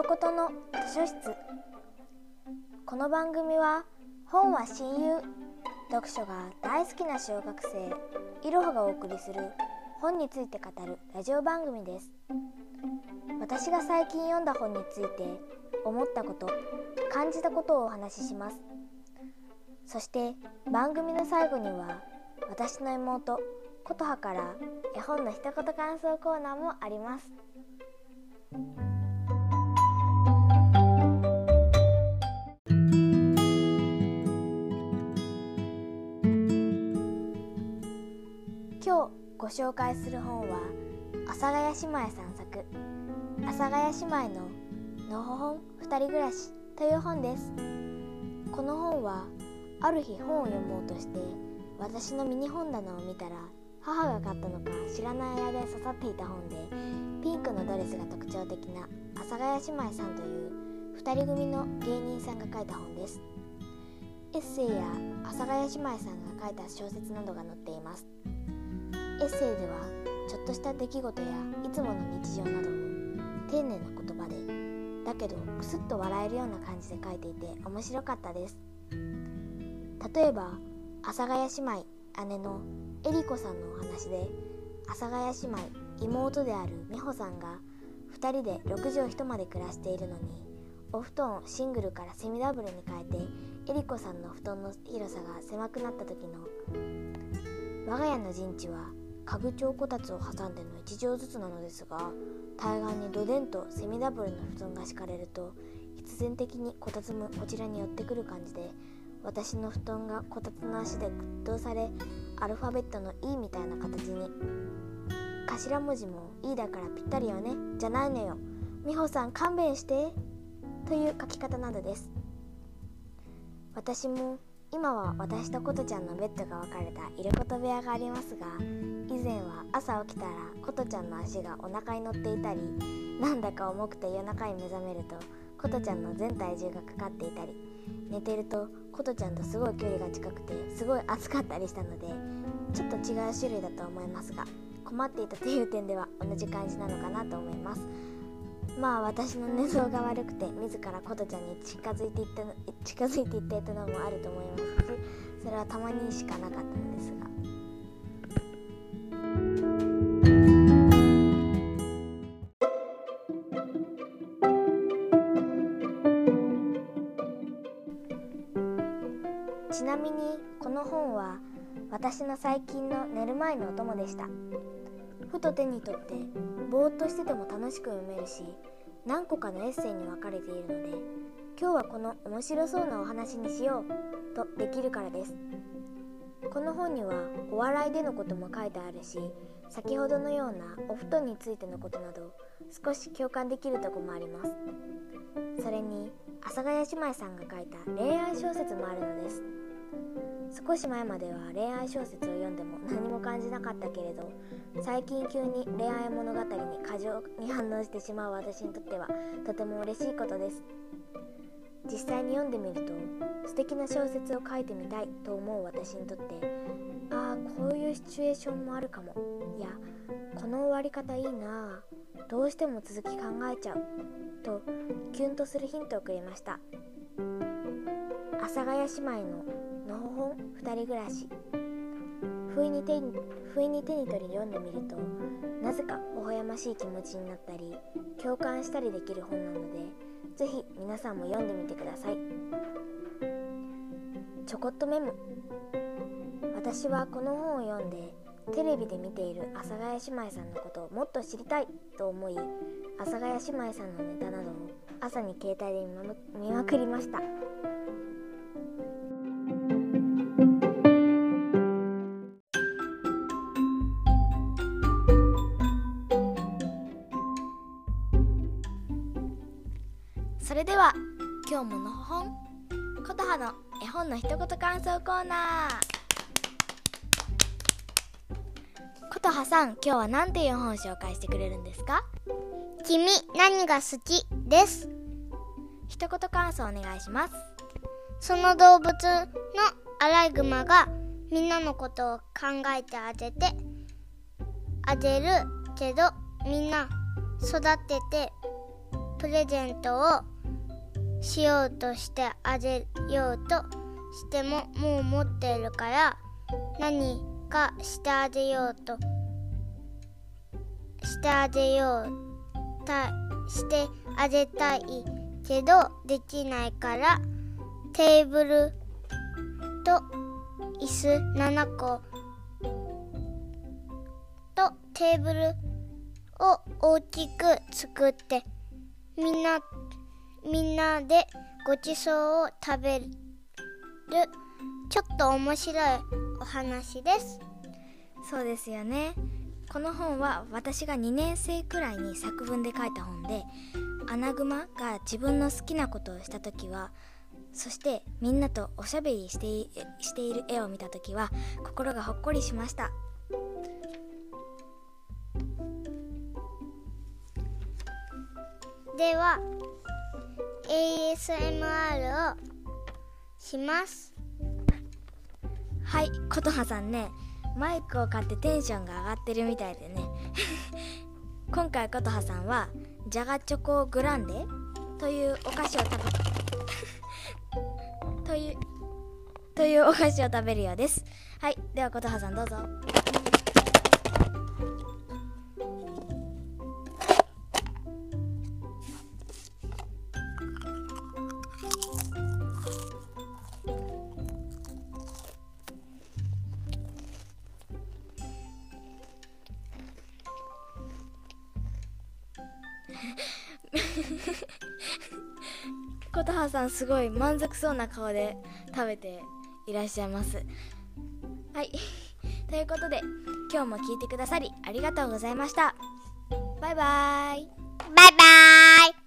色ことの図書室。この番組は本は親友読書が大好きな小学生いろはがお送りする本について語るラジオ番組です。私が最近読んだ本について思ったこと感じたことをお話しします。そして番組の最後には私の妹琴葉から絵本の一言感想コーナーもあります。ご紹介する本は阿佐ヶ谷姉妹さん作阿佐ヶ谷姉妹ののほほん二人暮らしという本です。この本はある日本を読もうとして私のミニ本棚を見たら母が買ったのか知らない間で刺さっていた本でピンクのドレスが特徴的な阿佐ヶ谷姉妹さんという2人組の芸人さんが書いた本です。エッセイや阿佐ヶ谷姉妹さんが書いた小説などが載っています。エッセイではちょっとした出来事やいつもの日常などを丁寧な言葉でだけどクスッと笑えるような感じで書いていて面白かったです。例えば阿佐ヶ谷姉妹姉のえりこさんのお話で阿佐ヶ谷姉妹妹である美穂さんが2人で6畳一間で暮らしているのにお布団をシングルからセミダブルに変えてえりこさんの布団の広さが狭くなった時の我が家の陣地は家具帳こたつを挟んでの1畳ずつなのですが対岸にどでんとセミダブルの布団が敷かれると必然的にこたつもこちらに寄ってくる感じで私の布団がこたつの足で屈倒されアルファベットの E みたいな形に。頭文字も E だからぴったりよね。じゃないのよ。美穂さん勘弁して。という書き方などです。私も今は私と琴ちゃんのベッドが分かれた入れ琴部屋がありますが前は朝起きたら琴ちゃんの足がお腹に乗っていたりなんだか重くて夜中に目覚めると琴ちゃんの全体重がかかっていたり。寝てると琴ちゃんとすごい距離が近くてすごい暑かったりしたのでちょっと違う種類だと思いますが困っていたという点では同じ感じなのかなと思います。まあ私の寝相が悪くて自ら琴ちゃんに近づいていった近づいていったのもあると思いますしそれはたまにしかなかったのですが。みにこの本は私の最近の寝る前のお供でした。ふと手に取ってぼーっとしてても楽しく読めるし何個かのエッセイに分かれているので今日はこの面白そうなお話にしようとできるからです。この本にはお笑いでのことも書いてあるし先ほどのようなお布団についてのことなど少し共感できるとこもあります。それに阿佐ヶ谷姉妹さんが書いた恋愛小説もあるのです。少し前までは恋愛小説を読んでも何も感じなかったけれど最近急に恋愛物語に過剰に反応してしまう私にとってはとても嬉しいことです。実際に読んでみると素敵な小説を書いてみたいと思う私にとってああこういうシチュエーションもあるかも。いやこの終わり方いいな。どうしても続き考えちゃう。とキュンとするヒントをくれました。阿佐ヶ谷姉妹のほほん二人暮らし不意に手に不意に手に取り読んでみるとなぜか微笑ましい気持ちになったり共感したりできる本なのでぜひ皆さんも読んでみてくださいちょこっとメモ私はこの本を読んでテレビで見ている阿佐ヶ谷姉妹さんのことをもっと知りたいと思い阿佐ヶ谷姉妹さんのネタなどを朝に携帯で見まくりましたそれでは今日ものほほん琴葉の絵本の一言感想コーナー。琴葉さん今日は何ていう本を紹介してくれるんですか？君何が好きです？一言感想お願いします。その動物のアライグマがみんなのことを考えてあげてあげるけどみんな育ててプレゼントをしようとしてあげようとしてももう持っているから何かしてあげようとしてあげようたしてあげたいけどできないからテーブルと椅子7個とテーブルを大きく作ってみんなみんなでごちそうを食べる。ちょっと面白いお話です。そうですよね。この本は私が2年生くらいに作文で書いた本でアナグマが自分の好きなことをした時はそしてみんなとおしゃべりしてしている絵を見た時は心がほっこりしました。では ASMR をします。はい琴葉さんねマイクを買ってテンションが上がってるみたいでね。今回琴葉さんはじゃがチョコグランデというお菓子を食べ というというお菓子を食べるようです。はいでは琴葉さんどうぞ。琴葉さんすごい満足そうな顔で食べていらっしゃいます。はい。ということで今日も聞いてくださりありがとうございました。バイバーイ。バイバーイ。